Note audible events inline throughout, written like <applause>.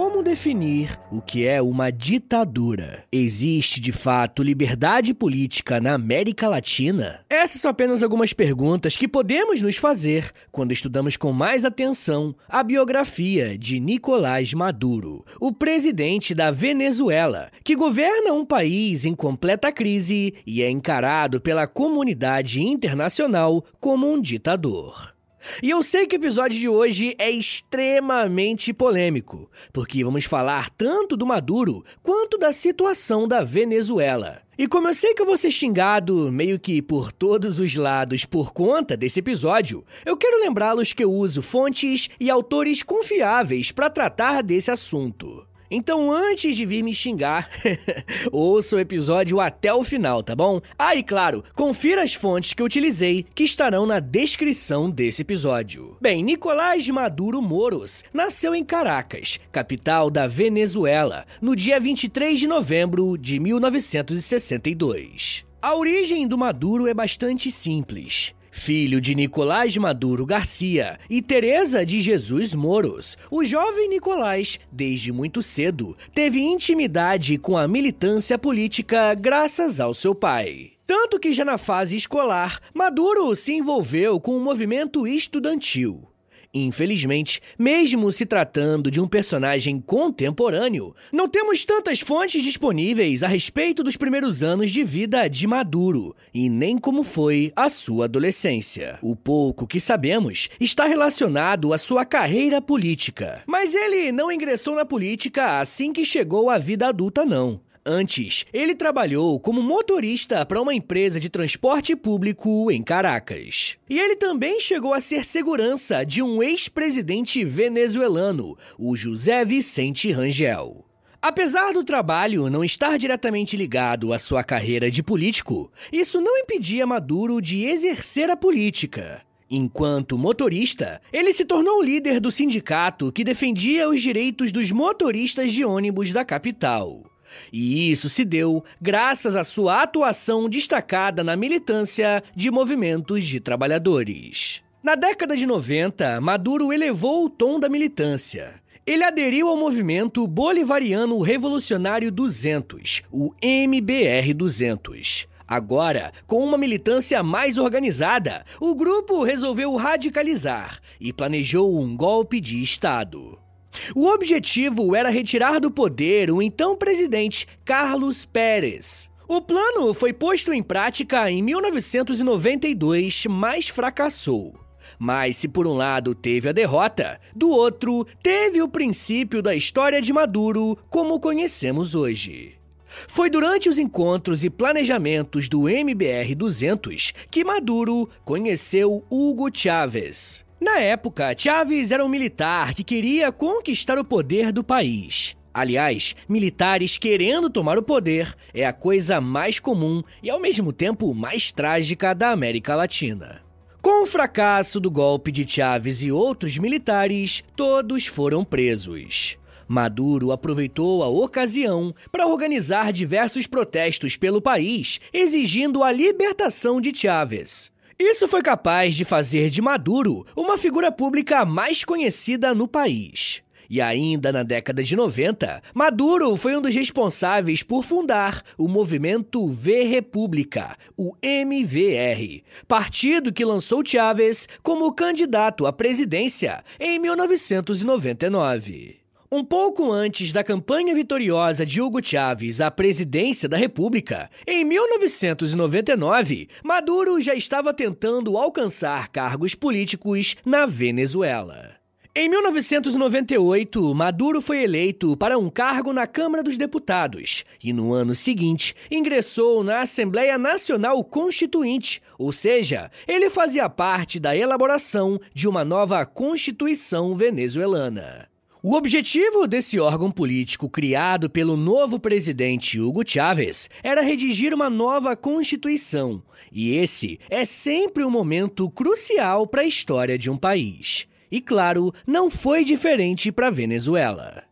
como definir o que é uma ditadura. Existe de fato liberdade política na América Latina? Essas são apenas algumas perguntas que podemos nos fazer quando estudamos com mais atenção a biografia de Nicolás Maduro, o presidente da Venezuela, que governa um país em completa crise e é encarado pela comunidade internacional como um ditador. E eu sei que o episódio de hoje é extremamente polêmico, porque vamos falar tanto do Maduro quanto da situação da Venezuela. E como eu sei que eu vou ser xingado meio que por todos os lados por conta desse episódio, eu quero lembrá-los que eu uso fontes e autores confiáveis para tratar desse assunto. Então, antes de vir me xingar, <laughs> ouça o episódio até o final, tá bom? Ah, e claro, confira as fontes que utilizei, que estarão na descrição desse episódio. Bem, Nicolás Maduro Moros nasceu em Caracas, capital da Venezuela, no dia 23 de novembro de 1962. A origem do Maduro é bastante simples filho de Nicolás Maduro Garcia e Teresa de Jesus Moros. O jovem Nicolás, desde muito cedo, teve intimidade com a militância política graças ao seu pai. Tanto que já na fase escolar, Maduro se envolveu com o movimento estudantil. Infelizmente, mesmo se tratando de um personagem contemporâneo, não temos tantas fontes disponíveis a respeito dos primeiros anos de vida de Maduro e nem como foi a sua adolescência. O pouco que sabemos está relacionado à sua carreira política. Mas ele não ingressou na política assim que chegou à vida adulta, não. Antes, ele trabalhou como motorista para uma empresa de transporte público em Caracas. E ele também chegou a ser segurança de um ex-presidente venezuelano, o José Vicente Rangel. Apesar do trabalho não estar diretamente ligado à sua carreira de político, isso não impedia Maduro de exercer a política. Enquanto motorista, ele se tornou líder do sindicato que defendia os direitos dos motoristas de ônibus da capital. E isso se deu graças à sua atuação destacada na militância de movimentos de trabalhadores. Na década de 90, Maduro elevou o tom da militância. Ele aderiu ao movimento Bolivariano Revolucionário 200, o MBR 200. Agora, com uma militância mais organizada, o grupo resolveu radicalizar e planejou um golpe de Estado. O objetivo era retirar do poder o então presidente Carlos Pérez. O plano foi posto em prática em 1992, mas fracassou. Mas se por um lado teve a derrota, do outro teve o princípio da história de Maduro como conhecemos hoje. Foi durante os encontros e planejamentos do MBR 200 que Maduro conheceu Hugo Chávez. Na época, Chávez era um militar que queria conquistar o poder do país. Aliás, militares querendo tomar o poder é a coisa mais comum e ao mesmo tempo mais trágica da América Latina. Com o fracasso do golpe de Chávez e outros militares, todos foram presos. Maduro aproveitou a ocasião para organizar diversos protestos pelo país, exigindo a libertação de Chávez. Isso foi capaz de fazer de Maduro uma figura pública mais conhecida no país. E ainda na década de 90, Maduro foi um dos responsáveis por fundar o movimento V República, o MVR, partido que lançou Chávez como candidato à presidência em 1999. Um pouco antes da campanha vitoriosa de Hugo Chávez à presidência da República, em 1999, Maduro já estava tentando alcançar cargos políticos na Venezuela. Em 1998, Maduro foi eleito para um cargo na Câmara dos Deputados e, no ano seguinte, ingressou na Assembleia Nacional Constituinte, ou seja, ele fazia parte da elaboração de uma nova Constituição venezuelana. O objetivo desse órgão político criado pelo novo presidente Hugo Chávez era redigir uma nova Constituição, e esse é sempre um momento crucial para a história de um país. E claro, não foi diferente para a Venezuela.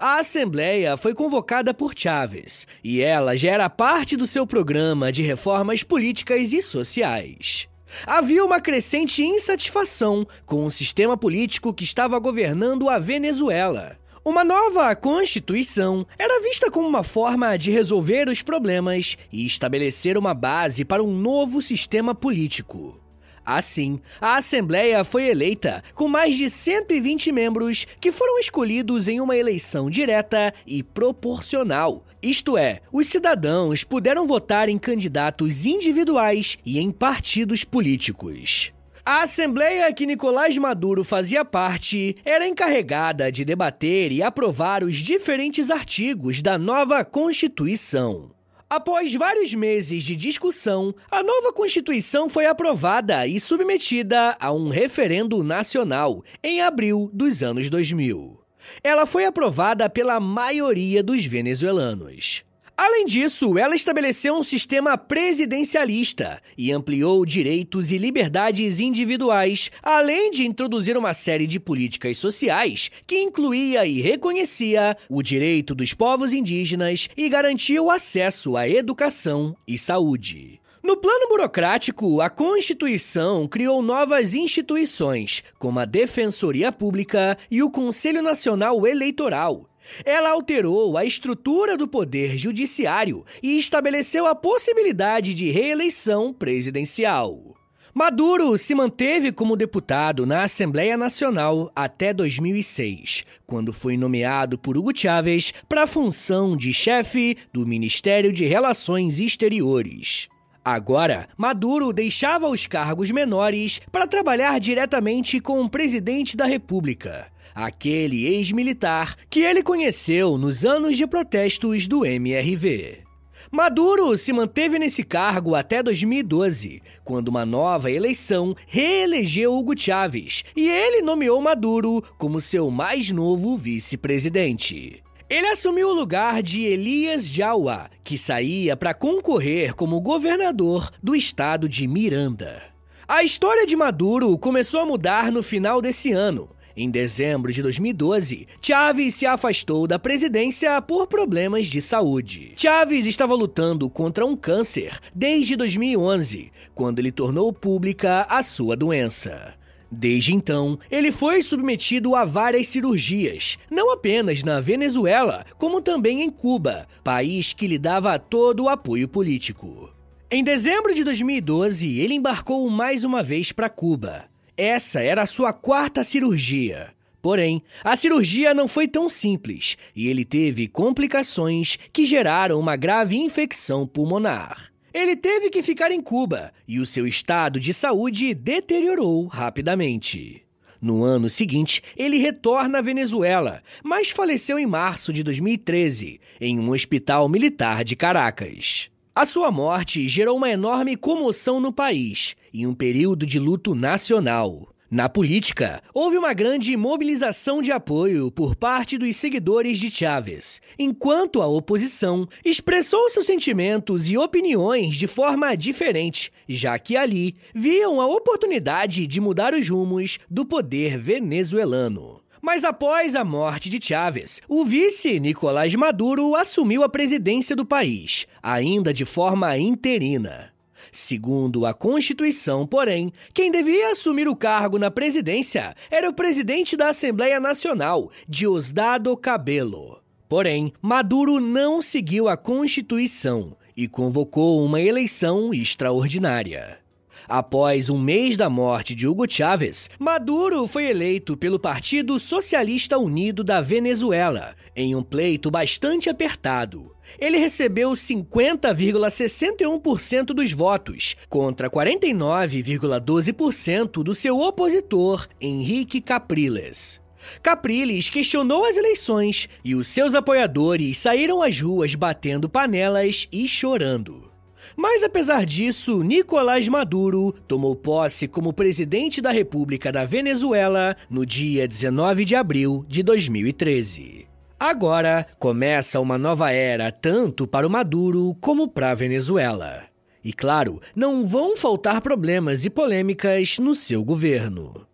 A Assembleia foi convocada por Chávez e ela já era parte do seu programa de reformas políticas e sociais. Havia uma crescente insatisfação com o sistema político que estava governando a Venezuela. Uma nova Constituição era vista como uma forma de resolver os problemas e estabelecer uma base para um novo sistema político. Assim, a Assembleia foi eleita com mais de 120 membros que foram escolhidos em uma eleição direta e proporcional. Isto é, os cidadãos puderam votar em candidatos individuais e em partidos políticos. A Assembleia que Nicolás Maduro fazia parte era encarregada de debater e aprovar os diferentes artigos da nova Constituição. Após vários meses de discussão, a nova Constituição foi aprovada e submetida a um referendo nacional em abril dos anos 2000. Ela foi aprovada pela maioria dos venezuelanos. Além disso, ela estabeleceu um sistema presidencialista e ampliou direitos e liberdades individuais, além de introduzir uma série de políticas sociais que incluía e reconhecia o direito dos povos indígenas e garantia o acesso à educação e saúde. No plano burocrático, a Constituição criou novas instituições, como a Defensoria Pública e o Conselho Nacional Eleitoral, ela alterou a estrutura do poder judiciário e estabeleceu a possibilidade de reeleição presidencial. Maduro se manteve como deputado na Assembleia Nacional até 2006, quando foi nomeado por Hugo Chávez para a função de chefe do Ministério de Relações Exteriores. Agora, Maduro deixava os cargos menores para trabalhar diretamente com o presidente da República aquele ex-militar que ele conheceu nos anos de protestos do MRV. Maduro se manteve nesse cargo até 2012, quando uma nova eleição reelegeu Hugo Chávez e ele nomeou Maduro como seu mais novo vice-presidente. Ele assumiu o lugar de Elias Jawa, que saía para concorrer como governador do estado de Miranda. A história de Maduro começou a mudar no final desse ano, em dezembro de 2012, Chávez se afastou da presidência por problemas de saúde. Chávez estava lutando contra um câncer desde 2011, quando ele tornou pública a sua doença. Desde então, ele foi submetido a várias cirurgias, não apenas na Venezuela, como também em Cuba, país que lhe dava todo o apoio político. Em dezembro de 2012, ele embarcou mais uma vez para Cuba. Essa era a sua quarta cirurgia. Porém, a cirurgia não foi tão simples e ele teve complicações que geraram uma grave infecção pulmonar. Ele teve que ficar em Cuba e o seu estado de saúde deteriorou rapidamente. No ano seguinte, ele retorna à Venezuela, mas faleceu em março de 2013, em um hospital militar de Caracas. A sua morte gerou uma enorme comoção no país, em um período de luto nacional. Na política, houve uma grande mobilização de apoio por parte dos seguidores de Chávez, enquanto a oposição expressou seus sentimentos e opiniões de forma diferente, já que ali viam a oportunidade de mudar os rumos do poder venezuelano. Mas após a morte de Chávez, o vice Nicolás Maduro assumiu a presidência do país, ainda de forma interina. Segundo a Constituição, porém, quem devia assumir o cargo na presidência era o presidente da Assembleia Nacional, Diosdado Cabello. Porém, Maduro não seguiu a Constituição e convocou uma eleição extraordinária. Após um mês da morte de Hugo Chávez, Maduro foi eleito pelo Partido Socialista Unido da Venezuela, em um pleito bastante apertado. Ele recebeu 50,61% dos votos, contra 49,12% do seu opositor, Henrique Capriles. Capriles questionou as eleições e os seus apoiadores saíram às ruas batendo panelas e chorando. Mas apesar disso, Nicolás Maduro tomou posse como presidente da República da Venezuela no dia 19 de abril de 2013. Agora começa uma nova era tanto para o Maduro como para a Venezuela. E claro, não vão faltar problemas e polêmicas no seu governo.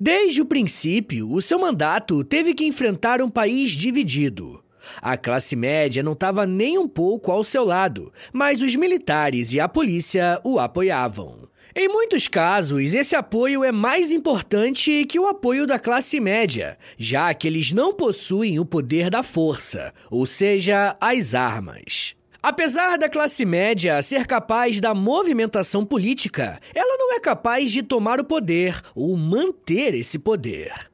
Desde o princípio, o seu mandato teve que enfrentar um país dividido. A classe média não estava nem um pouco ao seu lado, mas os militares e a polícia o apoiavam. Em muitos casos, esse apoio é mais importante que o apoio da classe média, já que eles não possuem o poder da força, ou seja, as armas. Apesar da classe média ser capaz da movimentação política, ela não é capaz de tomar o poder ou manter esse poder.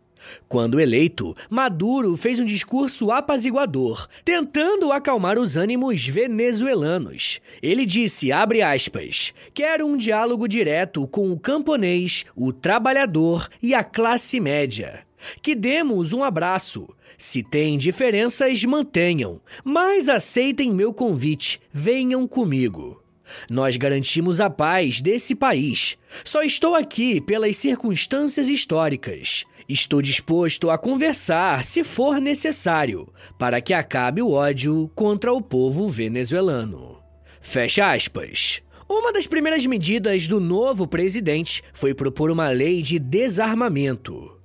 Quando eleito, Maduro fez um discurso apaziguador, tentando acalmar os ânimos venezuelanos. Ele disse, abre aspas, quero um diálogo direto com o camponês, o trabalhador e a classe média. Que demos um abraço. Se tem diferenças, mantenham, mas aceitem meu convite, venham comigo. Nós garantimos a paz desse país. Só estou aqui pelas circunstâncias históricas. Estou disposto a conversar, se for necessário, para que acabe o ódio contra o povo venezuelano. Fecha aspas. Uma das primeiras medidas do novo presidente foi propor uma lei de desarmamento.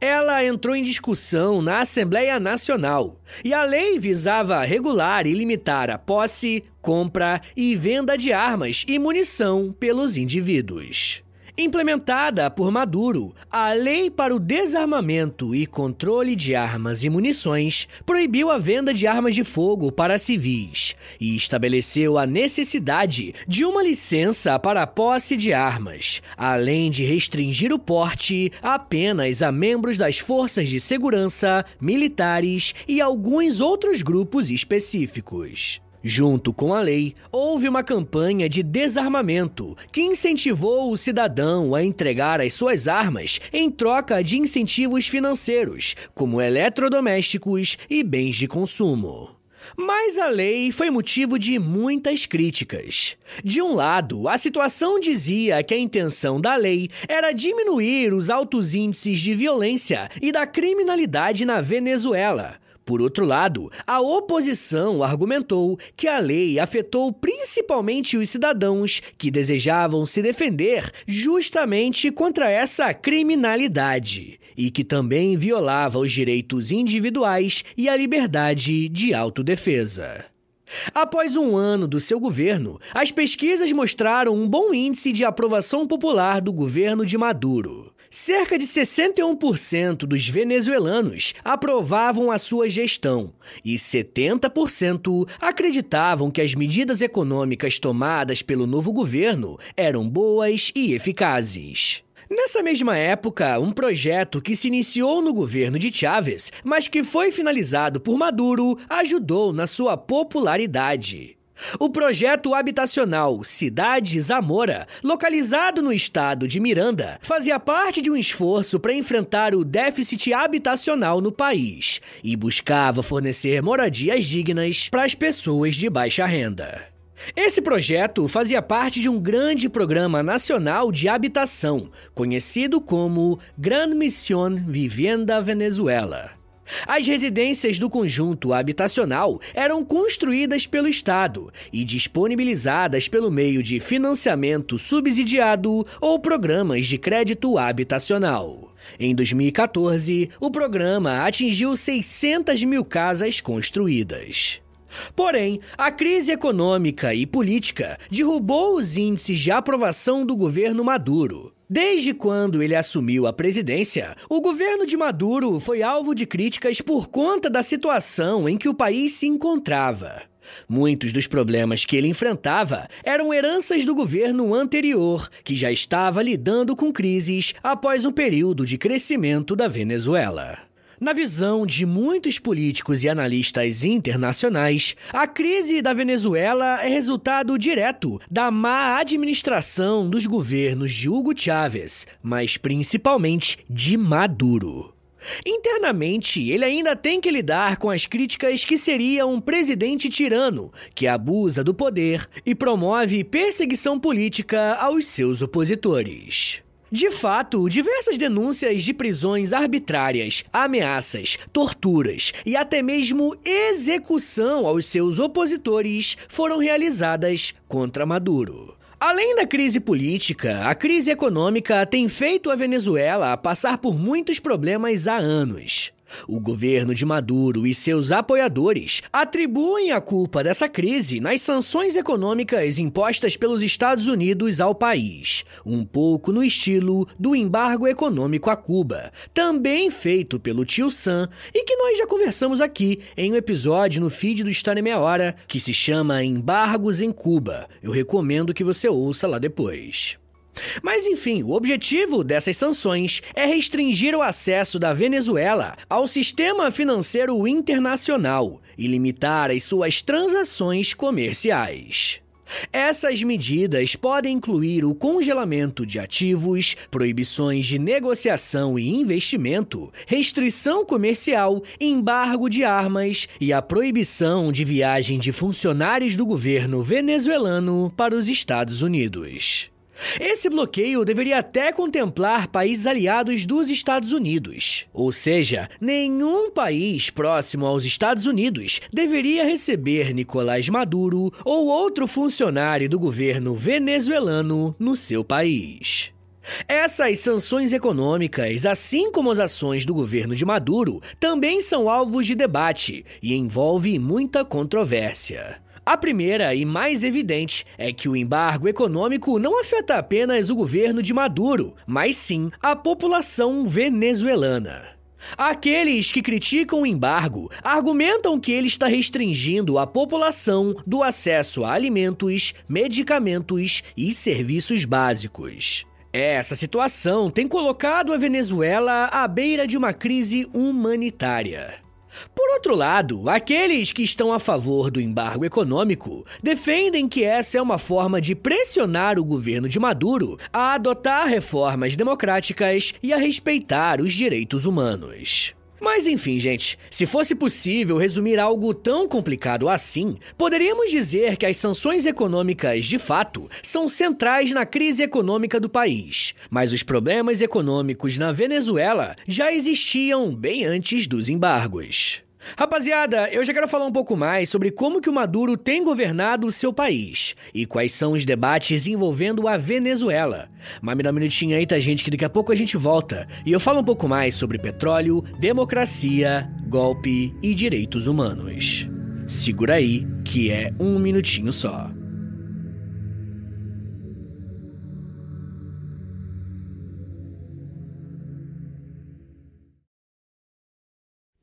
Ela entrou em discussão na Assembleia Nacional e a lei visava regular e limitar a posse, compra e venda de armas e munição pelos indivíduos. Implementada por Maduro, a Lei para o Desarmamento e Controle de Armas e Munições proibiu a venda de armas de fogo para civis e estabeleceu a necessidade de uma licença para a posse de armas, além de restringir o porte apenas a membros das forças de segurança, militares e alguns outros grupos específicos. Junto com a lei, houve uma campanha de desarmamento que incentivou o cidadão a entregar as suas armas em troca de incentivos financeiros, como eletrodomésticos e bens de consumo. Mas a lei foi motivo de muitas críticas. De um lado, a situação dizia que a intenção da lei era diminuir os altos índices de violência e da criminalidade na Venezuela, por outro lado, a oposição argumentou que a lei afetou principalmente os cidadãos que desejavam se defender justamente contra essa criminalidade e que também violava os direitos individuais e a liberdade de autodefesa. Após um ano do seu governo, as pesquisas mostraram um bom índice de aprovação popular do governo de Maduro. Cerca de 61% dos venezuelanos aprovavam a sua gestão e 70% acreditavam que as medidas econômicas tomadas pelo novo governo eram boas e eficazes. Nessa mesma época, um projeto que se iniciou no governo de Chávez, mas que foi finalizado por Maduro, ajudou na sua popularidade. O projeto habitacional Cidade Zamora, localizado no estado de Miranda, fazia parte de um esforço para enfrentar o déficit habitacional no país e buscava fornecer moradias dignas para as pessoas de baixa renda. Esse projeto fazia parte de um grande programa nacional de habitação, conhecido como Gran Mission Vivienda Venezuela. As residências do conjunto habitacional eram construídas pelo Estado e disponibilizadas pelo meio de financiamento subsidiado ou programas de crédito habitacional. Em 2014, o programa atingiu 600 mil casas construídas. Porém, a crise econômica e política derrubou os índices de aprovação do governo Maduro. Desde quando ele assumiu a presidência, o governo de Maduro foi alvo de críticas por conta da situação em que o país se encontrava. Muitos dos problemas que ele enfrentava eram heranças do governo anterior, que já estava lidando com crises após um período de crescimento da Venezuela. Na visão de muitos políticos e analistas internacionais, a crise da Venezuela é resultado direto da má administração dos governos de Hugo Chávez, mas principalmente de Maduro. Internamente, ele ainda tem que lidar com as críticas que seria um presidente tirano, que abusa do poder e promove perseguição política aos seus opositores. De fato, diversas denúncias de prisões arbitrárias, ameaças, torturas e até mesmo execução aos seus opositores foram realizadas contra Maduro. Além da crise política, a crise econômica tem feito a Venezuela passar por muitos problemas há anos. O governo de Maduro e seus apoiadores atribuem a culpa dessa crise nas sanções econômicas impostas pelos Estados Unidos ao país, um pouco no estilo do embargo econômico a Cuba, também feito pelo tio Sam e que nós já conversamos aqui em um episódio no feed do História Meia Hora que se chama Embargos em Cuba. Eu recomendo que você ouça lá depois. Mas enfim, o objetivo dessas sanções é restringir o acesso da Venezuela ao sistema financeiro internacional e limitar as suas transações comerciais. Essas medidas podem incluir o congelamento de ativos, proibições de negociação e investimento, restrição comercial, embargo de armas e a proibição de viagem de funcionários do governo venezuelano para os Estados Unidos. Esse bloqueio deveria até contemplar países aliados dos Estados Unidos. Ou seja, nenhum país próximo aos Estados Unidos deveria receber Nicolás Maduro ou outro funcionário do governo venezuelano no seu país. Essas sanções econômicas, assim como as ações do governo de Maduro, também são alvos de debate e envolve muita controvérsia. A primeira e mais evidente é que o embargo econômico não afeta apenas o governo de Maduro, mas sim a população venezuelana. Aqueles que criticam o embargo argumentam que ele está restringindo a população do acesso a alimentos, medicamentos e serviços básicos. Essa situação tem colocado a Venezuela à beira de uma crise humanitária. Por outro lado, aqueles que estão a favor do embargo econômico defendem que essa é uma forma de pressionar o governo de Maduro a adotar reformas democráticas e a respeitar os direitos humanos. Mas enfim, gente, se fosse possível resumir algo tão complicado assim, poderíamos dizer que as sanções econômicas, de fato, são centrais na crise econômica do país. Mas os problemas econômicos na Venezuela já existiam bem antes dos embargos. Rapaziada, eu já quero falar um pouco mais sobre como que o Maduro tem governado o seu país e quais são os debates envolvendo a Venezuela. Mas me dá um minutinho aí, tá, gente, que daqui a pouco a gente volta e eu falo um pouco mais sobre petróleo, democracia, golpe e direitos humanos. Segura aí, que é um minutinho só.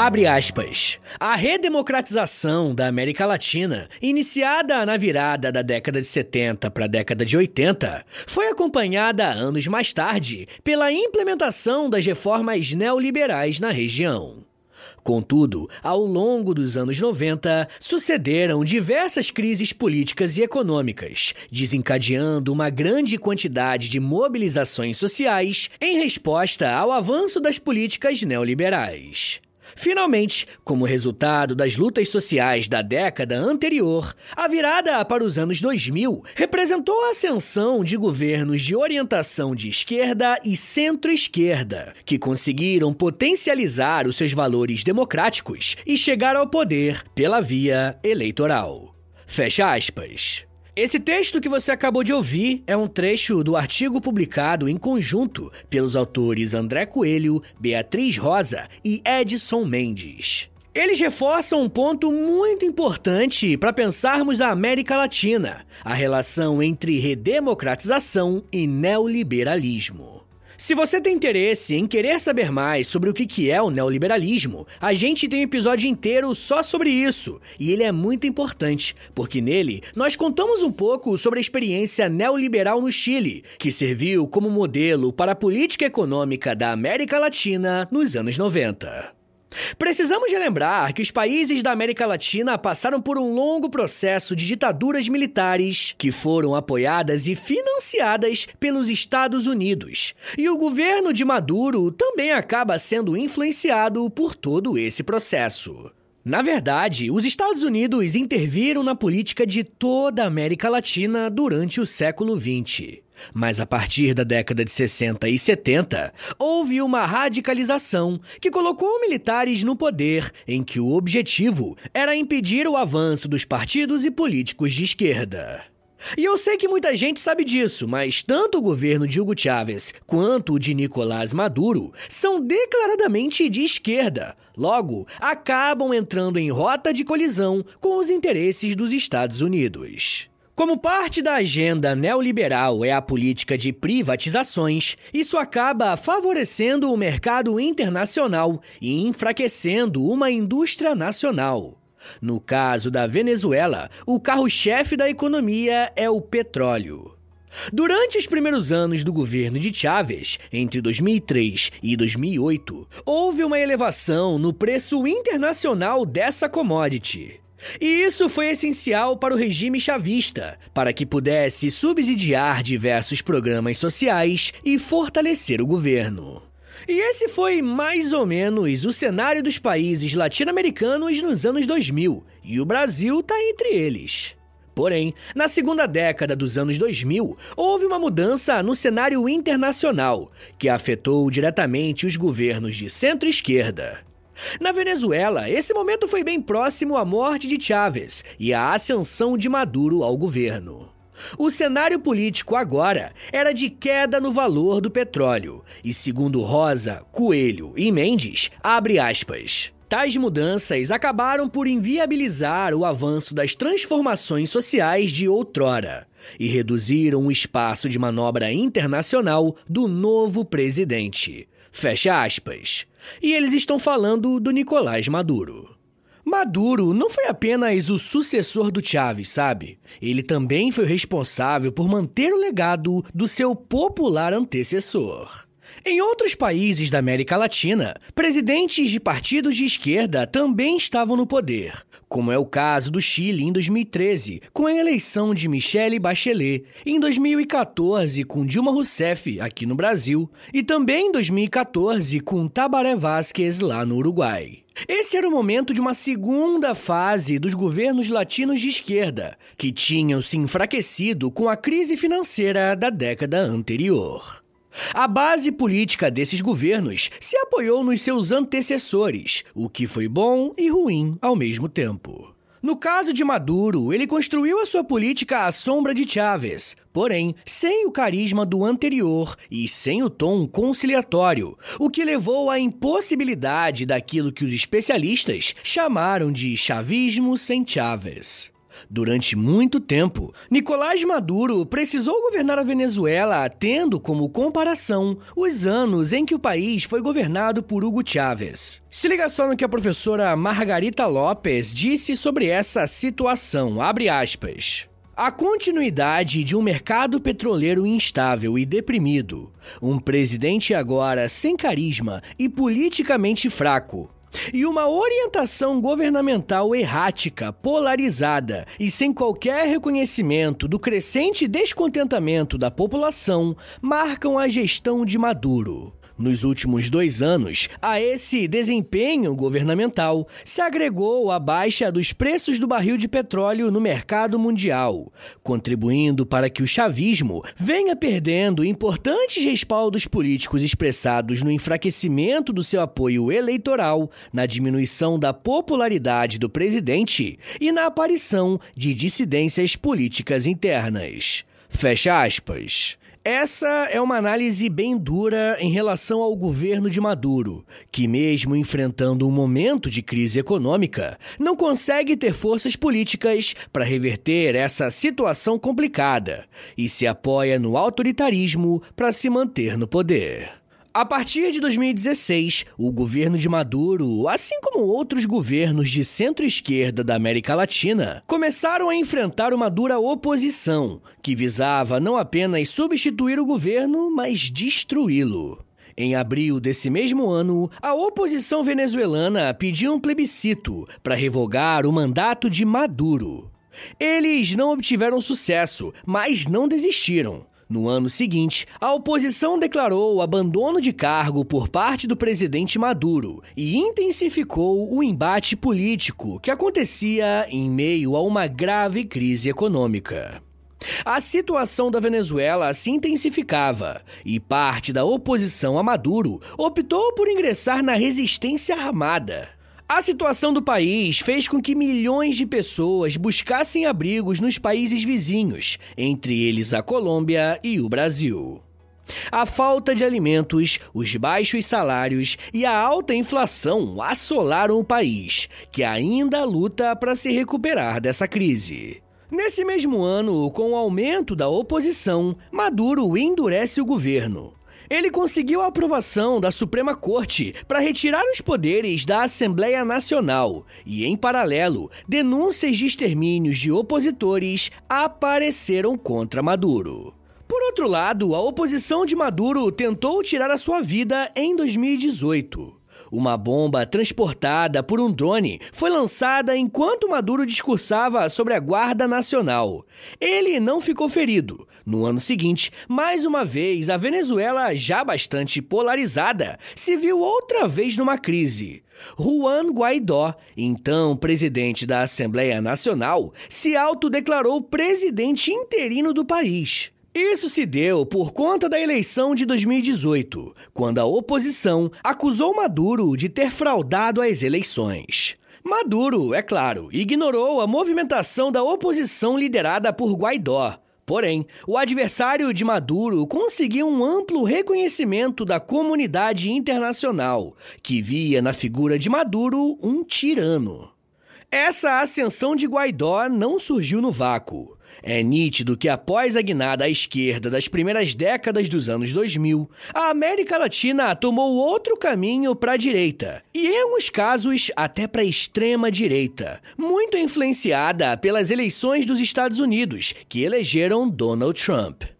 Abre aspas. A redemocratização da América Latina, iniciada na virada da década de 70 para a década de 80, foi acompanhada anos mais tarde pela implementação das reformas neoliberais na região. Contudo, ao longo dos anos 90, sucederam diversas crises políticas e econômicas, desencadeando uma grande quantidade de mobilizações sociais em resposta ao avanço das políticas neoliberais. Finalmente, como resultado das lutas sociais da década anterior, a virada para os anos 2000 representou a ascensão de governos de orientação de esquerda e centro-esquerda, que conseguiram potencializar os seus valores democráticos e chegar ao poder pela via eleitoral. Fecha aspas. Esse texto que você acabou de ouvir é um trecho do artigo publicado em conjunto pelos autores André Coelho, Beatriz Rosa e Edson Mendes. Eles reforçam um ponto muito importante para pensarmos a América Latina: a relação entre redemocratização e neoliberalismo. Se você tem interesse em querer saber mais sobre o que é o neoliberalismo, a gente tem um episódio inteiro só sobre isso, e ele é muito importante, porque nele nós contamos um pouco sobre a experiência neoliberal no Chile, que serviu como modelo para a política econômica da América Latina nos anos 90. Precisamos relembrar que os países da América Latina passaram por um longo processo de ditaduras militares que foram apoiadas e financiadas pelos Estados Unidos. E o governo de Maduro também acaba sendo influenciado por todo esse processo. Na verdade, os Estados Unidos interviram na política de toda a América Latina durante o século XX. Mas a partir da década de 60 e 70, houve uma radicalização que colocou militares no poder, em que o objetivo era impedir o avanço dos partidos e políticos de esquerda. E eu sei que muita gente sabe disso, mas tanto o governo de Hugo Chávez quanto o de Nicolás Maduro são declaradamente de esquerda. Logo, acabam entrando em rota de colisão com os interesses dos Estados Unidos. Como parte da agenda neoliberal é a política de privatizações, isso acaba favorecendo o mercado internacional e enfraquecendo uma indústria nacional. No caso da Venezuela, o carro-chefe da economia é o petróleo. Durante os primeiros anos do governo de Chávez, entre 2003 e 2008, houve uma elevação no preço internacional dessa commodity. E isso foi essencial para o regime chavista, para que pudesse subsidiar diversos programas sociais e fortalecer o governo. E esse foi mais ou menos o cenário dos países latino-americanos nos anos 2000, e o Brasil está entre eles. Porém, na segunda década dos anos 2000, houve uma mudança no cenário internacional, que afetou diretamente os governos de centro-esquerda. Na Venezuela, esse momento foi bem próximo à morte de Chávez e à ascensão de Maduro ao governo. O cenário político agora era de queda no valor do petróleo, e segundo Rosa, Coelho e Mendes, abre aspas. Tais mudanças acabaram por inviabilizar o avanço das transformações sociais de outrora e reduziram o espaço de manobra internacional do novo presidente. Fecha aspas. E eles estão falando do Nicolás Maduro. Maduro não foi apenas o sucessor do Chávez, sabe? Ele também foi responsável por manter o legado do seu popular antecessor. Em outros países da América Latina, presidentes de partidos de esquerda também estavam no poder, como é o caso do Chile em 2013, com a eleição de Michelle Bachelet, em 2014 com Dilma Rousseff aqui no Brasil e também em 2014 com Tabaré Vázquez lá no Uruguai. Esse era o momento de uma segunda fase dos governos latinos de esquerda, que tinham se enfraquecido com a crise financeira da década anterior. A base política desses governos se apoiou nos seus antecessores, o que foi bom e ruim ao mesmo tempo. No caso de Maduro, ele construiu a sua política à sombra de Chávez, porém sem o carisma do anterior e sem o tom conciliatório, o que levou à impossibilidade daquilo que os especialistas chamaram de chavismo sem Chávez. Durante muito tempo, Nicolás Maduro precisou governar a Venezuela tendo como comparação os anos em que o país foi governado por Hugo Chávez. Se liga só no que a professora Margarita Lopes disse sobre essa situação, abre aspas. A continuidade de um mercado petroleiro instável e deprimido, um presidente agora sem carisma e politicamente fraco, e uma orientação governamental errática, polarizada e sem qualquer reconhecimento do crescente descontentamento da população marcam a gestão de Maduro. Nos últimos dois anos, a esse desempenho governamental se agregou a baixa dos preços do barril de petróleo no mercado mundial, contribuindo para que o chavismo venha perdendo importantes respaldos políticos expressados no enfraquecimento do seu apoio eleitoral, na diminuição da popularidade do presidente e na aparição de dissidências políticas internas. Fecha aspas. Essa é uma análise bem dura em relação ao governo de Maduro, que, mesmo enfrentando um momento de crise econômica, não consegue ter forças políticas para reverter essa situação complicada e se apoia no autoritarismo para se manter no poder. A partir de 2016, o governo de Maduro, assim como outros governos de centro-esquerda da América Latina, começaram a enfrentar uma dura oposição, que visava não apenas substituir o governo, mas destruí-lo. Em abril desse mesmo ano, a oposição venezuelana pediu um plebiscito para revogar o mandato de Maduro. Eles não obtiveram sucesso, mas não desistiram. No ano seguinte, a oposição declarou o abandono de cargo por parte do presidente Maduro e intensificou o embate político que acontecia em meio a uma grave crise econômica. A situação da Venezuela se intensificava e parte da oposição a Maduro optou por ingressar na resistência armada. A situação do país fez com que milhões de pessoas buscassem abrigos nos países vizinhos, entre eles a Colômbia e o Brasil. A falta de alimentos, os baixos salários e a alta inflação assolaram o país, que ainda luta para se recuperar dessa crise. Nesse mesmo ano, com o aumento da oposição, Maduro endurece o governo ele conseguiu a aprovação da Suprema Corte para retirar os poderes da Assembleia Nacional e, em paralelo, denúncias de extermínios de opositores apareceram contra Maduro. Por outro lado, a oposição de Maduro tentou tirar a sua vida em 2018. Uma bomba transportada por um drone foi lançada enquanto Maduro discursava sobre a Guarda Nacional. Ele não ficou ferido. No ano seguinte, mais uma vez, a Venezuela, já bastante polarizada, se viu outra vez numa crise. Juan Guaidó, então presidente da Assembleia Nacional, se autodeclarou presidente interino do país. Isso se deu por conta da eleição de 2018, quando a oposição acusou Maduro de ter fraudado as eleições. Maduro, é claro, ignorou a movimentação da oposição liderada por Guaidó. Porém, o adversário de Maduro conseguiu um amplo reconhecimento da comunidade internacional, que via na figura de Maduro um tirano. Essa ascensão de Guaidó não surgiu no vácuo. É nítido que após a guinada à esquerda das primeiras décadas dos anos 2000, a América Latina tomou outro caminho para a direita, e em alguns casos até para a extrema direita, muito influenciada pelas eleições dos Estados Unidos, que elegeram Donald Trump.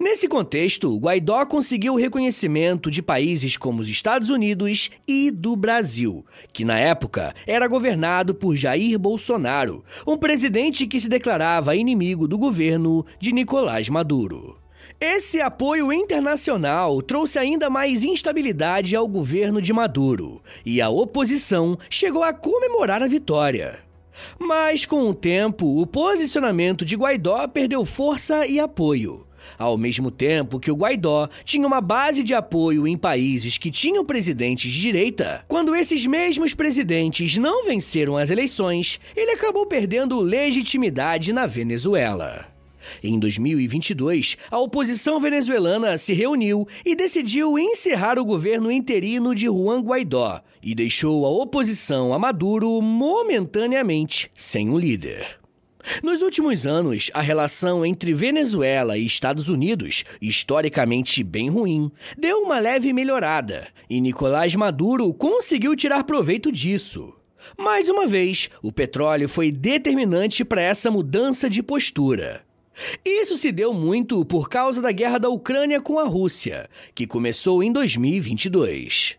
Nesse contexto, Guaidó conseguiu o reconhecimento de países como os Estados Unidos e do Brasil, que na época era governado por Jair Bolsonaro, um presidente que se declarava inimigo do governo de Nicolás Maduro. Esse apoio internacional trouxe ainda mais instabilidade ao governo de Maduro, e a oposição chegou a comemorar a vitória. Mas, com o tempo, o posicionamento de Guaidó perdeu força e apoio. Ao mesmo tempo que o Guaidó tinha uma base de apoio em países que tinham presidentes de direita, quando esses mesmos presidentes não venceram as eleições, ele acabou perdendo legitimidade na Venezuela. Em 2022, a oposição venezuelana se reuniu e decidiu encerrar o governo interino de Juan Guaidó e deixou a oposição a Maduro momentaneamente sem um líder. Nos últimos anos, a relação entre Venezuela e Estados Unidos, historicamente bem ruim, deu uma leve melhorada e Nicolás Maduro conseguiu tirar proveito disso. Mais uma vez, o petróleo foi determinante para essa mudança de postura. Isso se deu muito por causa da guerra da Ucrânia com a Rússia, que começou em 2022.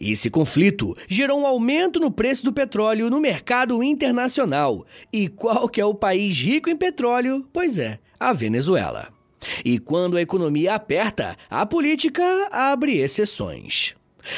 Esse conflito gerou um aumento no preço do petróleo no mercado internacional. E qual que é o país rico em petróleo? Pois é, a Venezuela. E quando a economia aperta, a política abre exceções.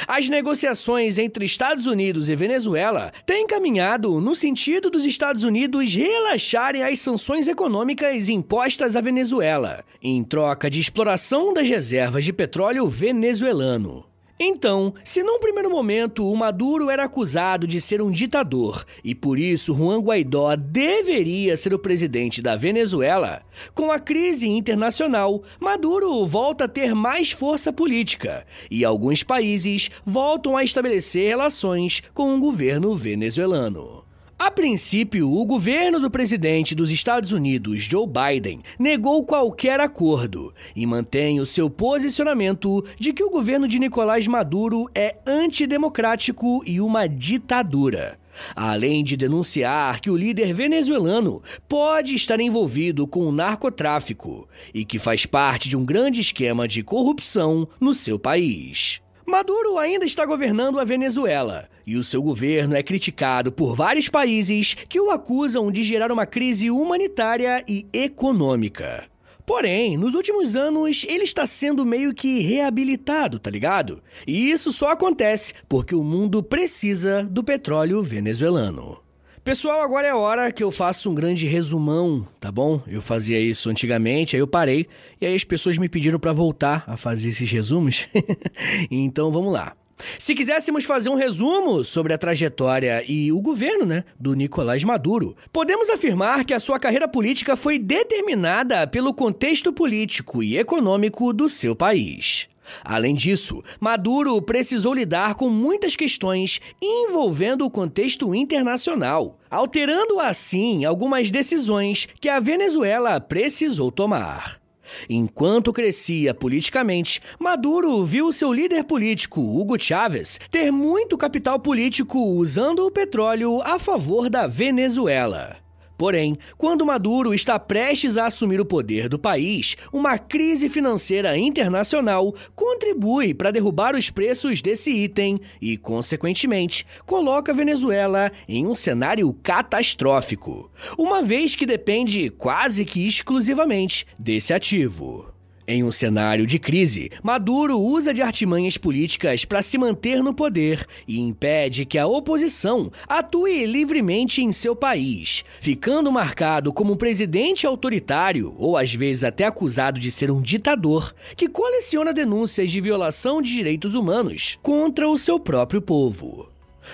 As negociações entre Estados Unidos e Venezuela têm caminhado no sentido dos Estados Unidos relaxarem as sanções econômicas impostas à Venezuela, em troca de exploração das reservas de petróleo venezuelano. Então, se num primeiro momento o Maduro era acusado de ser um ditador e por isso Juan Guaidó deveria ser o presidente da Venezuela, com a crise internacional, Maduro volta a ter mais força política e alguns países voltam a estabelecer relações com o governo venezuelano. A princípio, o governo do presidente dos Estados Unidos, Joe Biden, negou qualquer acordo e mantém o seu posicionamento de que o governo de Nicolás Maduro é antidemocrático e uma ditadura. Além de denunciar que o líder venezuelano pode estar envolvido com o narcotráfico e que faz parte de um grande esquema de corrupção no seu país. Maduro ainda está governando a Venezuela e o seu governo é criticado por vários países que o acusam de gerar uma crise humanitária e econômica. Porém, nos últimos anos ele está sendo meio que reabilitado, tá ligado? E isso só acontece porque o mundo precisa do petróleo venezuelano. Pessoal, agora é hora que eu faça um grande resumão, tá bom? Eu fazia isso antigamente, aí eu parei e aí as pessoas me pediram para voltar a fazer esses resumos. <laughs> então vamos lá. Se quiséssemos fazer um resumo sobre a trajetória e o governo, né, do Nicolás Maduro, podemos afirmar que a sua carreira política foi determinada pelo contexto político e econômico do seu país. Além disso, Maduro precisou lidar com muitas questões envolvendo o contexto internacional, alterando assim algumas decisões que a Venezuela precisou tomar. Enquanto crescia politicamente, Maduro viu seu líder político, Hugo Chávez, ter muito capital político usando o petróleo a favor da Venezuela. Porém, quando Maduro está prestes a assumir o poder do país, uma crise financeira internacional contribui para derrubar os preços desse item e, consequentemente, coloca a Venezuela em um cenário catastrófico, uma vez que depende quase que exclusivamente desse ativo. Em um cenário de crise, Maduro usa de artimanhas políticas para se manter no poder e impede que a oposição atue livremente em seu país, ficando marcado como um presidente autoritário ou às vezes até acusado de ser um ditador que coleciona denúncias de violação de direitos humanos contra o seu próprio povo.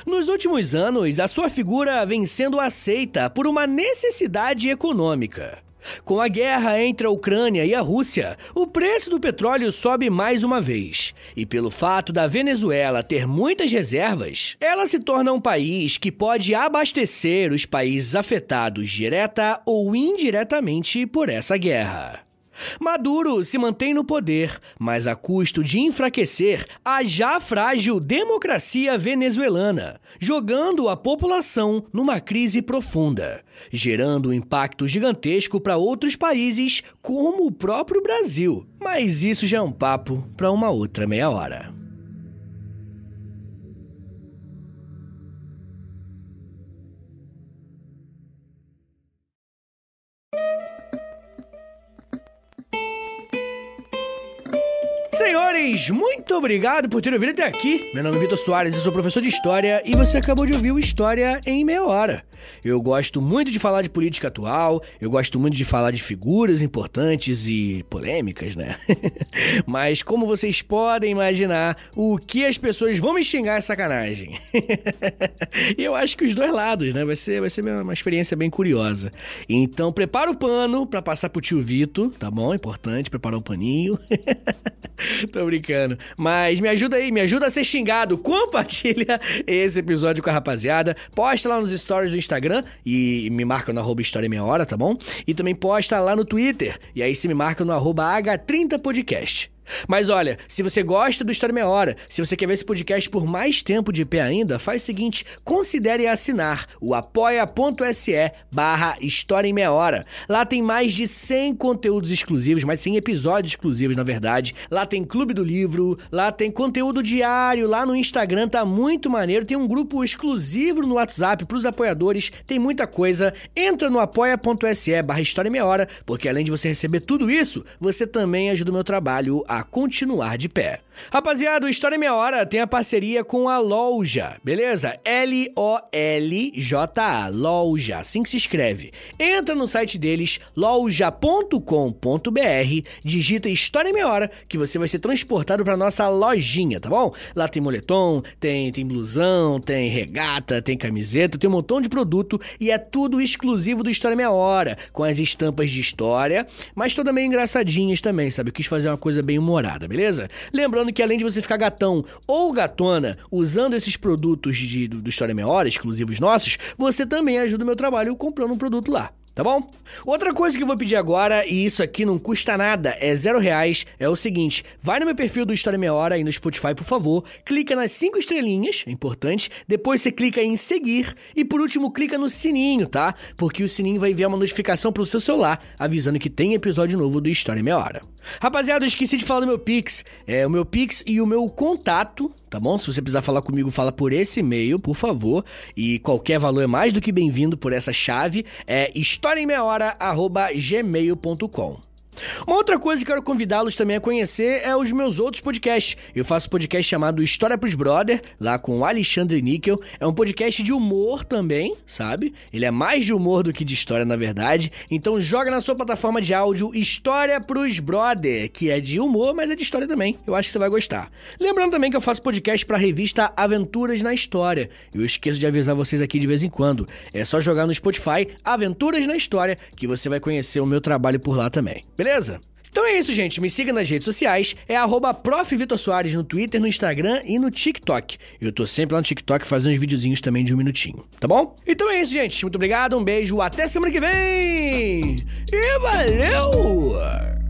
Nos últimos anos, a sua figura vem sendo aceita por uma necessidade econômica. Com a guerra entre a Ucrânia e a Rússia, o preço do petróleo sobe mais uma vez. E pelo fato da Venezuela ter muitas reservas, ela se torna um país que pode abastecer os países afetados direta ou indiretamente por essa guerra. Maduro se mantém no poder, mas a custo de enfraquecer a já frágil democracia venezuelana, jogando a população numa crise profunda, gerando um impacto gigantesco para outros países, como o próprio Brasil. Mas isso já é um papo para uma outra meia hora. Senhores, muito obrigado por terem vindo até aqui. Meu nome é Vitor Soares, eu sou professor de História e você acabou de ouvir o História em Meia Hora. Eu gosto muito de falar de política atual, eu gosto muito de falar de figuras importantes e polêmicas, né? <laughs> Mas como vocês podem imaginar, o que as pessoas vão me xingar é sacanagem. <laughs> e eu acho que os dois lados, né? Vai ser, vai ser uma experiência bem curiosa. Então prepara o pano para passar pro tio Vito, tá bom? Importante preparar o paninho. <laughs> <laughs> Tô brincando. Mas me ajuda aí, me ajuda a ser xingado. <laughs> Compartilha esse episódio com a rapaziada. Posta lá nos stories do Instagram e me marca no arroba História Meia Hora, tá bom? E também posta lá no Twitter. E aí se me marca no arroba H30podcast. Mas olha, se você gosta do História Meia Hora, se você quer ver esse podcast por mais tempo de pé ainda, faz o seguinte, considere assinar o apoia.se barra História em Meia Hora. Lá tem mais de 100 conteúdos exclusivos, mais de 100 episódios exclusivos, na verdade. Lá tem Clube do Livro, lá tem conteúdo diário, lá no Instagram tá muito maneiro, tem um grupo exclusivo no WhatsApp pros apoiadores, tem muita coisa. Entra no apoia.se barra História em Meia Hora, porque além de você receber tudo isso, você também ajuda o meu trabalho a continuar de pé. Rapaziada, o História em Meia Hora tem a parceria com a Loja, beleza? L-O-L-J-A, Loja, assim que se escreve. Entra no site deles, loja.com.br, digita História em Meia Hora, que você vai ser transportado para nossa lojinha, tá bom? Lá tem moletom, tem, tem blusão, tem regata, tem camiseta, tem um montão de produto e é tudo exclusivo do História em Meia Hora, com as estampas de história, mas toda meio engraçadinhas também, sabe? Eu quis fazer uma coisa bem humorada, beleza? Lembrando que além de você ficar gatão ou gatona usando esses produtos de, do, do História Meia Hora, exclusivos nossos, você também ajuda o meu trabalho comprando um produto lá tá bom? Outra coisa que eu vou pedir agora, e isso aqui não custa nada, é zero reais, é o seguinte, vai no meu perfil do História Meia Hora aí no Spotify, por favor, clica nas cinco estrelinhas, é importante, depois você clica em seguir e por último clica no sininho, tá? Porque o sininho vai enviar uma notificação pro seu celular, avisando que tem episódio novo do História Meia Hora. Rapaziada, eu esqueci de falar do meu Pix, é o meu Pix e o meu contato, tá bom? Se você precisar falar comigo, fala por esse e-mail, por favor, e qualquer valor é mais do que bem-vindo por essa chave, é historiaemmeiahora.gmail.com uma outra coisa que eu quero convidá-los também a conhecer é os meus outros podcasts. Eu faço um podcast chamado História pros Brother, lá com o Alexandre Níquel. É um podcast de humor também, sabe? Ele é mais de humor do que de história, na verdade. Então joga na sua plataforma de áudio História pros Brother, que é de humor, mas é de história também. Eu acho que você vai gostar. Lembrando também que eu faço podcast para a revista Aventuras na História. Eu esqueço de avisar vocês aqui de vez em quando. É só jogar no Spotify Aventuras na História que você vai conhecer o meu trabalho por lá também. Beleza? Beleza? Então é isso, gente. Me siga nas redes sociais. É arroba no Twitter, no Instagram e no TikTok. Eu tô sempre lá no TikTok fazendo uns videozinhos também de um minutinho, tá bom? Então é isso, gente. Muito obrigado, um beijo, até semana que vem! E valeu!